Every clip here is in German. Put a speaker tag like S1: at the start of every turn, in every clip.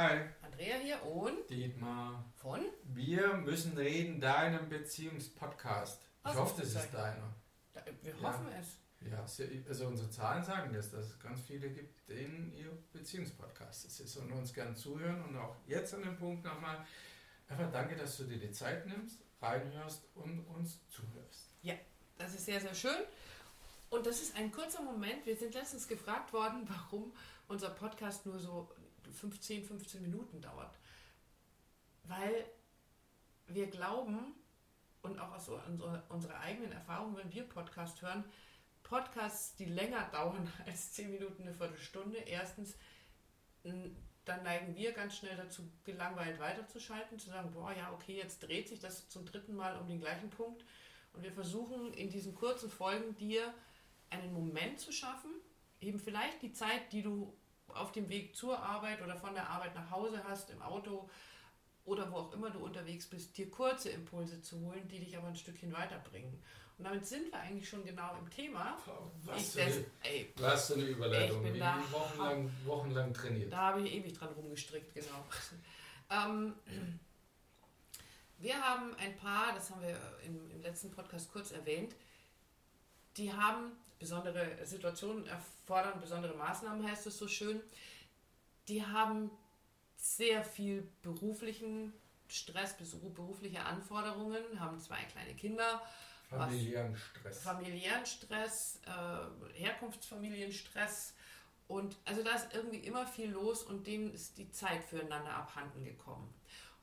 S1: Hi.
S2: Andrea hier und
S1: Dietmar.
S2: von?
S1: Wir müssen reden, deinem Beziehungspodcast. Ich hoffe, das ist deiner.
S2: Da- Wir
S1: Ja.
S2: hoffen es.
S1: Ja, also unsere Zahlen sagen das, dass es ganz viele gibt, denen ihr Beziehungspodcast ist und uns gern zuhören. Und auch jetzt an dem Punkt nochmal, einfach danke, dass du dir die Zeit nimmst, reinhörst und uns zuhörst.
S2: Das ist sehr, sehr schön. Und das ist ein kurzer Moment. Wir sind letztens gefragt worden, warum unser Podcast nur so 15, 15 Minuten dauert. Weil wir glauben und auch aus unserer eigenen Erfahrung, wenn wir Podcast hören, Podcasts, die länger dauern als 10 Minuten, eine Viertelstunde, erstens, dann neigen wir ganz schnell dazu, gelangweilt weiterzuschalten, zu sagen, boah, ja, okay, jetzt dreht sich das zum dritten Mal um den gleichen Punkt. Und wir versuchen in diesen kurzen Folgen dir einen Moment zu schaffen, eben vielleicht die Zeit, die du auf dem Weg zur Arbeit oder von der Arbeit nach Hause hast, im Auto oder wo auch immer du unterwegs bist, dir kurze Impulse zu holen, die dich aber ein Stückchen weiterbringen. Und damit sind wir eigentlich schon genau im Thema.
S1: Was,
S2: Ich
S1: für, für eine Überleitung.
S2: Ich bin da-
S1: wochenlang, wochenlang trainiert.
S2: da habe ich ewig dran rumgestrickt, genau. ähm, wir haben ein paar, das haben wir im, im letzten Podcast kurz erwähnt, die haben besondere Situationen erfordern, besondere Maßnahmen heißt es so schön. Die haben sehr viel beruflichen Stress, berufliche Anforderungen, haben zwei kleine Kinder,
S1: Familiären Stress.
S2: familiären Stress, äh, Herkunftsfamilienstress und also da ist irgendwie immer viel los und denen ist die Zeit füreinander abhanden gekommen.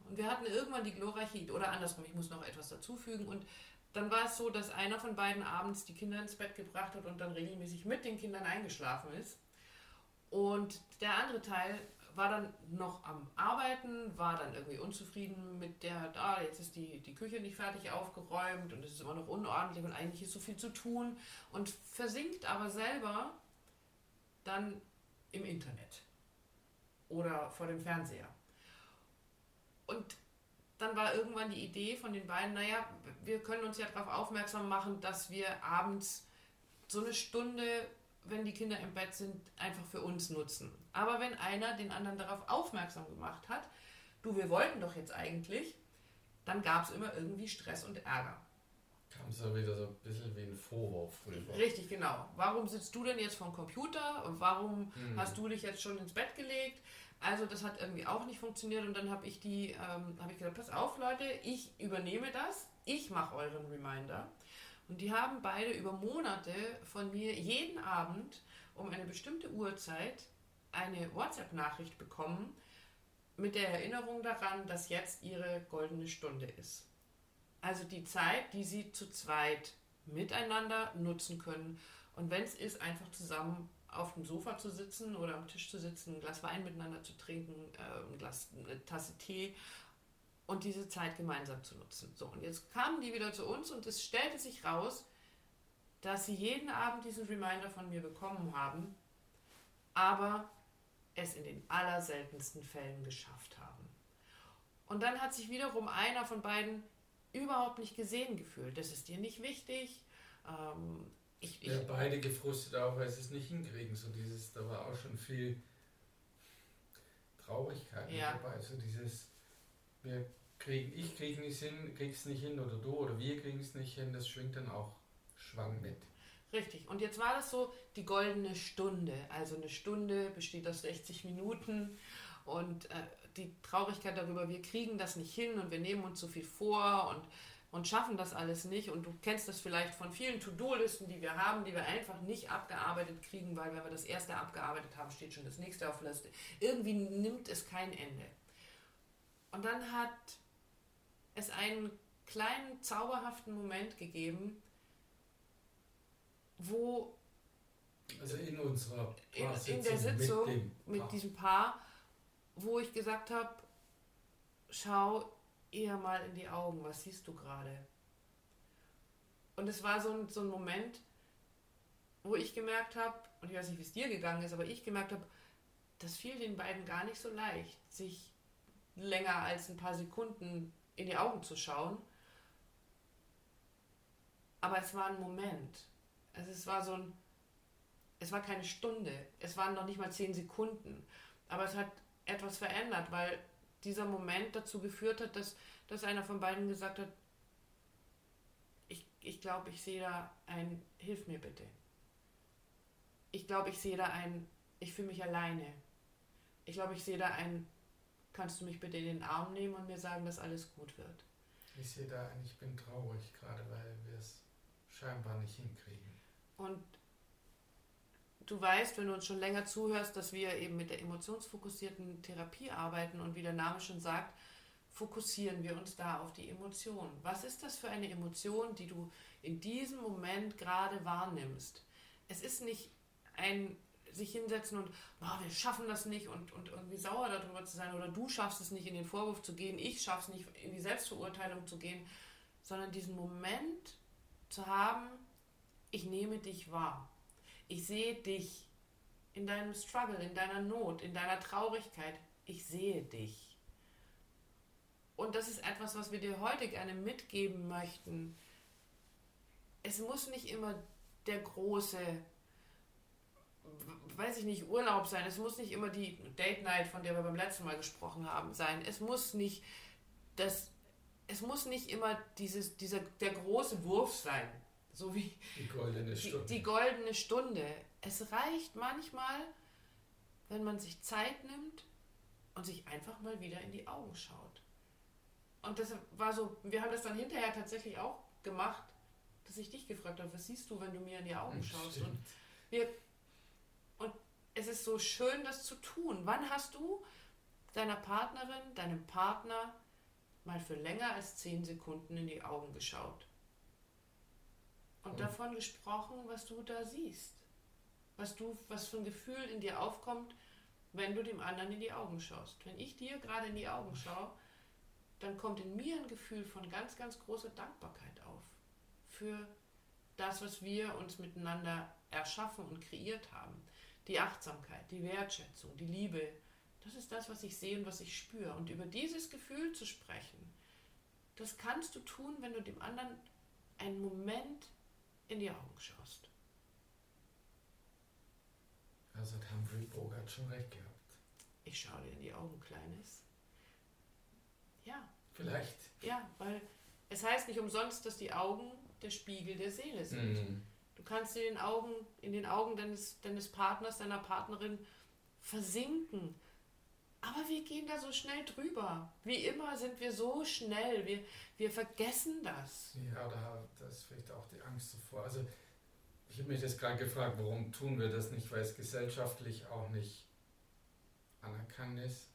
S2: Und wir hatten irgendwann die glorreiche Idee, oder andersrum, ich muss noch etwas dazufügen und dann war es so, dass einer von beiden abends die Kinder ins Bett gebracht hat und dann regelmäßig mit den Kindern eingeschlafen ist. Und der andere Teil war dann noch am Arbeiten, war dann irgendwie unzufrieden mit der, da, jetzt ist die, die Küche nicht fertig aufgeräumt und es ist immer noch unordentlich und eigentlich ist so viel zu tun und versinkt aber selber dann im Internet oder vor dem Fernseher. Und dann war irgendwann die Idee von den beiden, naja, wir können uns ja darauf aufmerksam machen, dass wir abends so eine Stunde, wenn die Kinder im Bett sind, einfach für uns nutzen. Aber wenn einer den anderen darauf aufmerksam gemacht hat, du, wir wollten doch jetzt eigentlich, dann gab es immer irgendwie Stress und Ärger.
S1: Kam es ja wieder so ein bisschen wie ein Vorwurf rüber.
S2: Richtig, genau. Warum sitzt du denn jetzt vom Computer? Und warum
S1: Mhm.
S2: hast du dich jetzt schon ins Bett gelegt? Also das hat irgendwie auch nicht funktioniert und dann habe ich die, ähm, habe ich gesagt, pass auf Leute, ich übernehme das, ich mache euren Reminder. Und die haben beide über Monate von mir jeden Abend um eine bestimmte Uhrzeit eine WhatsApp-Nachricht bekommen mit der Erinnerung daran, dass jetzt ihre goldene Stunde ist. Also die Zeit, die sie zu zweit miteinander nutzen können. Und wenn es ist, einfach zusammen auf dem Sofa zu sitzen oder am Tisch zu sitzen, ein Glas Wein miteinander zu trinken, äh, ein Glas, eine Tasse Tee und diese Zeit gemeinsam zu nutzen. So, und jetzt kamen die wieder zu uns und es stellte sich raus, dass sie jeden Abend diesen Reminder von mir bekommen haben, aber es in den allerseltensten Fällen geschafft haben. Und dann hat sich wiederum einer von beiden überhaupt nicht gesehen gefühlt. Das ist dir nicht wichtig. Ähm, ich, ich,
S1: Ja, beide gefrustet auch, weil sie es nicht hinkriegen. So dieses, da war auch schon viel Traurigkeit mit
S2: Ja.
S1: dabei. So dieses, wir kriegen, ich krieg nicht hin, krieg's nicht hin oder du oder wir kriegen es nicht hin, das schwingt dann auch schwang mit.
S2: Richtig. Und jetzt war das so die goldene Stunde. Also eine Stunde besteht aus 60 Minuten und äh, die Traurigkeit darüber, wir kriegen das nicht hin und wir nehmen uns so viel vor und, und schaffen das alles nicht. Und du kennst das vielleicht von vielen To-Do-Listen, die wir haben, die wir einfach nicht abgearbeitet kriegen, weil wenn wir das erste abgearbeitet haben, steht schon das nächste auf der Liste. Irgendwie nimmt es kein Ende. Und dann hat es einen kleinen zauberhaften Moment gegeben, wo
S1: Also in unserer
S2: in, in der Sitzung
S1: mit,
S2: mit, diesem Paar, wo ich gesagt habe, schau eher mal in die Augen, was siehst du gerade? Und es war so ein, so ein Moment, wo ich gemerkt habe, und ich weiß nicht, wie es dir gegangen ist, aber ich gemerkt habe, das fiel den beiden gar nicht so leicht, sich länger als ein paar Sekunden in die Augen zu schauen. Aber es war ein Moment. Also es war so ein, es war keine Stunde, es waren noch nicht mal zehn Sekunden, aber es hat etwas verändert, weil dieser Moment dazu geführt hat, dass, dass einer von beiden gesagt hat, ich, ich glaube, ich sehe da ein, hilf mir bitte. Ich glaube, ich sehe da ein, ich fühle mich alleine. Ich glaube, ich sehe da ein, kannst du mich bitte in den Arm nehmen und mir sagen, dass alles gut wird.
S1: Ich sehe da ein, ich bin traurig, gerade weil wir es scheinbar nicht hinkriegen.
S2: Und du weißt, wenn du uns schon länger zuhörst, dass wir eben mit der emotionsfokussierten Therapie arbeiten und wie der Name schon sagt, fokussieren wir uns da auf die Emotion. Was ist das für eine Emotion, die du in diesem Moment gerade wahrnimmst? Es ist nicht ein sich hinsetzen und oh, wir schaffen das nicht und, und irgendwie sauer darüber zu sein oder du schaffst es nicht in den Vorwurf zu gehen, ich schaffe es nicht in die Selbstverurteilung zu gehen, sondern diesen Moment zu haben, ich nehme dich wahr. Ich sehe dich in deinem Struggle, in deiner Not, in deiner Traurigkeit. Ich sehe dich. Und das ist etwas, was wir dir heute gerne mitgeben möchten. Es muss nicht immer der große, weiß ich nicht, Urlaub sein. Es muss nicht immer die Date Night, von der wir beim letzten Mal gesprochen haben, sein. Es muss nicht das, es muss nicht immer dieses, dieser, der große Wurf sein. So wie
S1: die goldene Stunde.
S2: Die, die goldene Stunde. Es reicht manchmal, wenn man sich Zeit nimmt und sich einfach mal wieder in die Augen schaut. Und das war so, wir haben das dann hinterher tatsächlich auch gemacht, dass ich dich gefragt habe, was siehst du, wenn du mir in die Augen schaust? Und, wir, und es ist so schön, das zu tun. Wann hast du deiner Partnerin, deinem Partner mal für länger als zehn Sekunden in die Augen geschaut? Und davon gesprochen, was du da siehst. Was, du, was für ein Gefühl in dir aufkommt, wenn du dem anderen in die Augen schaust. Wenn ich dir gerade in die Augen schaue, dann kommt in mir ein Gefühl von ganz, ganz großer Dankbarkeit auf. Für das, was wir uns miteinander erschaffen und kreiert haben. Die Achtsamkeit, die Wertschätzung, die Liebe. Das ist das, was ich sehe und was ich spüre. Und über dieses Gefühl zu sprechen, das kannst du tun, wenn du dem anderen einen Moment in die Augen schaust.
S1: Also hat Humphrey Bogart schon recht gehabt.
S2: Ich schaue dir in die Augen, Kleines. Ja.
S1: Vielleicht.
S2: Ja, weil es heißt nicht umsonst, dass die Augen der Spiegel der Seele sind. Mhm. Du kannst in den Augen, in den Augen deines, deines Partners, deiner Partnerin versinken. Aber wir gehen da so schnell drüber. Wie immer sind wir so schnell. Wir, wir vergessen das.
S1: Ja, da, das ist vielleicht auch die Angst davor. Also ich habe mich jetzt gerade gefragt, warum tun wir das nicht, weil es gesellschaftlich auch nicht anerkannt ist.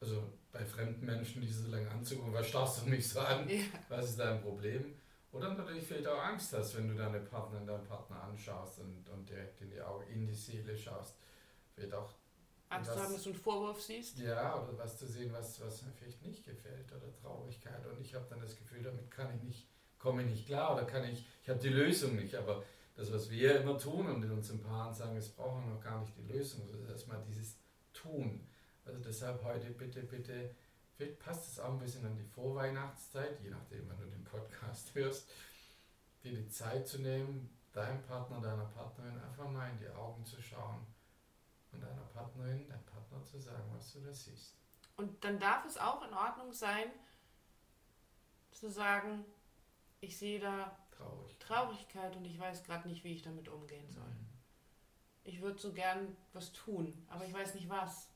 S1: Also bei fremden Menschen, die so lange anzugucken, was starrst du mich so an? Ja. Was ist dein Problem? Oder natürlich vielleicht auch Angst hast, wenn du deine Partnerin, deinen Partner anschaust und, und direkt in die Augen, in die Seele schaust. Vielleicht auch
S2: Angst zu haben, dass du einen Vorwurf siehst?
S1: Ja, oder was zu sehen, was, was mir vielleicht nicht gefällt oder Traurigkeit. Und ich habe dann das Gefühl, damit kann ich nicht, komme ich nicht klar oder kann ich, ich habe die Lösung nicht. Aber das, was wir immer tun und in unseren Paaren sagen, es brauchen noch gar nicht die Lösung, sondern erstmal dieses Tun. Also deshalb heute bitte, bitte, vielleicht passt es auch ein bisschen an die Vorweihnachtszeit, je nachdem, wenn du den Podcast hörst, dir die Zeit zu nehmen, deinem Partner, deiner Partnerin einfach mal in die Augen zu schauen und deiner Partnerin, deinem Partner zu sagen, was du da siehst.
S2: Und dann darf es auch in Ordnung sein, zu sagen, ich sehe da Traurigkeit, Traurigkeit und ich weiß gerade nicht, wie ich damit umgehen soll. Mhm. Ich würde so gern was tun, aber ich weiß nicht was.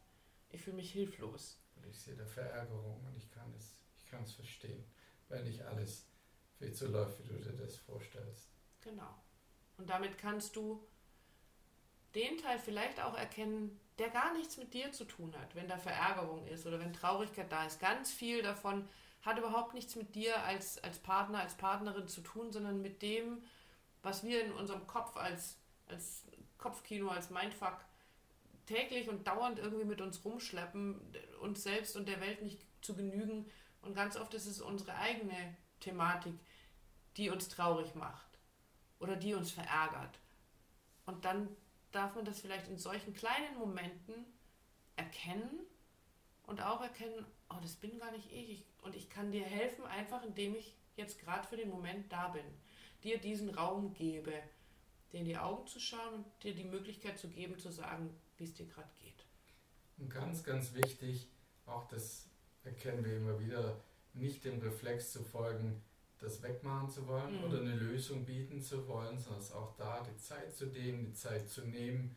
S2: Ich fühle mich hilflos.
S1: Und ich sehe da Verärgerung und ich kann es, ich kann es verstehen, weil nicht alles viel so läuft, wie du dir das vorstellst.
S2: Genau. Und damit kannst du den Teil vielleicht auch erkennen, der gar nichts mit dir zu tun hat, wenn da Verärgerung ist oder wenn Traurigkeit da ist. Ganz viel davon hat überhaupt nichts mit dir als, als Partner, als Partnerin zu tun, sondern mit dem, was wir in unserem Kopf als, als Kopfkino, als Mindfuck täglich und dauernd irgendwie mit uns rumschleppen, uns selbst und der Welt nicht zu genügen. Und ganz oft ist es unsere eigene Thematik, die uns traurig macht oder die uns verärgert. Und dann darf man das vielleicht in solchen kleinen Momenten erkennen und auch erkennen, oh, das bin gar nicht ich. Und ich kann dir helfen, einfach indem ich jetzt gerade für den Moment da bin. Dir diesen Raum gebe, dir in die Augen zu schauen und dir die Möglichkeit zu geben, zu sagen, wie es dir gerade geht.
S1: Und ganz, ganz wichtig, auch das erkennen wir immer wieder, nicht dem Reflex zu folgen, das wegmachen zu wollen
S2: Mhm.
S1: oder eine Lösung bieten zu wollen, sondern es auch da die Zeit zu nehmen, die Zeit zu nehmen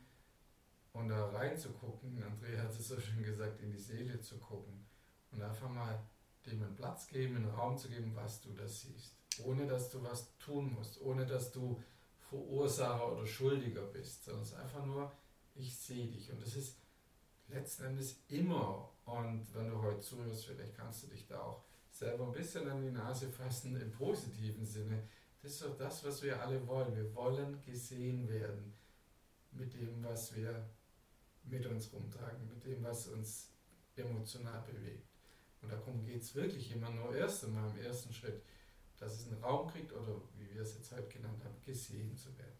S1: und da reinzugucken. Andrea hat es so schön gesagt, in die Seele zu gucken und einfach mal dem einen Platz geben, einen Raum zu geben, was du da siehst. Ohne dass du was tun musst, ohne dass du Verursacher oder Schuldiger bist, sondern es ist einfach nur, ich sehe dich. Und das ist letzten Endes immer, und wenn du heute zuhörst, vielleicht kannst du dich da auch selber ein bisschen an die Nase fassen im positiven Sinne. Das ist doch das, was wir alle wollen. Wir wollen gesehen werden mit dem, was wir mit uns rumtragen, mit dem, was uns emotional bewegt. Und darum geht es wirklich immer nur erst einmal im ersten Schritt, dass es einen Raum kriegt oder, wie wir es jetzt heute genannt haben, gesehen zu werden.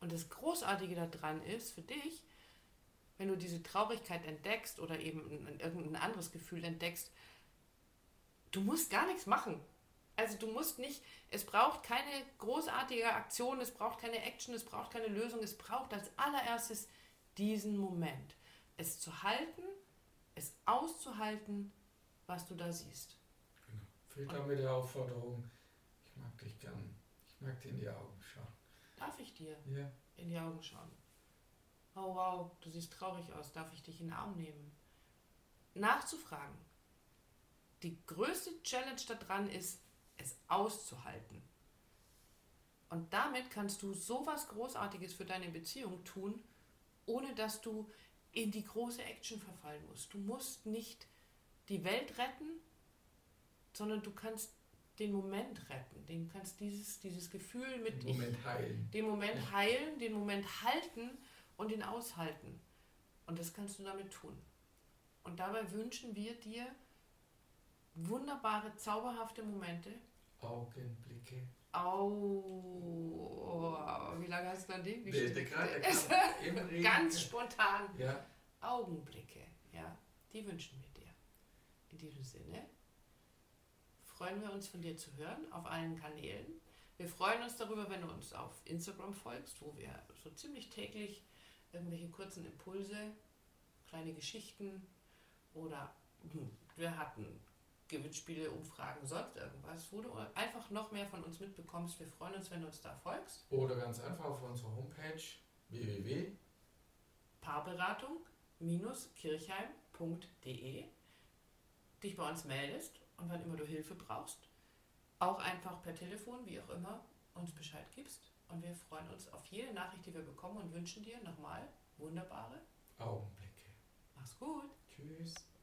S2: Und das Großartige daran ist für dich, wenn du diese Traurigkeit entdeckst oder eben ein, irgendein anderes Gefühl entdeckst, du musst gar nichts machen. Also du musst nicht, es braucht keine großartige Aktion, es braucht keine Action, es braucht keine Lösung, es braucht als allererstes diesen Moment. Es zu halten, es auszuhalten, was du da siehst.
S1: Genau. Da mit der Aufforderung, ich mag dich gern, ich mag dir in die Augen schauen.
S2: Darf ich dir
S1: Ja,
S2: in die Augen schauen? Oh wow, du siehst traurig aus, darf ich dich in den Arm nehmen? Nachzufragen. Die größte Challenge daran ist, es auszuhalten. Und damit kannst du so was Großartiges für deine Beziehung tun, ohne dass du in die große Action verfallen musst. Du musst nicht die Welt retten, sondern du kannst den Moment retten. Du kannst dieses, dieses Gefühl mit
S1: im Moment heilen.
S2: den Moment heilen, den Moment halten und ihn aushalten. Und das kannst du damit tun. Und dabei wünschen wir dir wunderbare, zauberhafte Momente.
S1: Augenblicke.
S2: Au, wie lange hast du dann
S1: kam im Regen.
S2: Ganz spontan.
S1: Ja,
S2: Augenblicke, ja, die wünschen wir dir. In diesem Sinne freuen wir uns von dir zu hören auf allen Kanälen. Wir freuen uns darüber, wenn du uns auf Instagram folgst, wo wir so ziemlich täglich irgendwelche kurzen Impulse, kleine Geschichten oder hm, wir hatten Gewinnspiele, Umfragen, sonst irgendwas, wo du einfach noch mehr von uns mitbekommst. Wir freuen uns, wenn du uns da folgst.
S1: oder ganz einfach auf unserer Homepage www.
S2: paarberatung-kirchheim.de dich bei uns meldest und wann immer du Hilfe brauchst, auch einfach per Telefon, wie auch immer, uns Bescheid gibst. Und wir freuen uns auf jede Nachricht, die wir bekommen und wünschen dir nochmal wunderbare.
S1: Augenblicke.
S2: Mach's gut.
S1: Tschüss.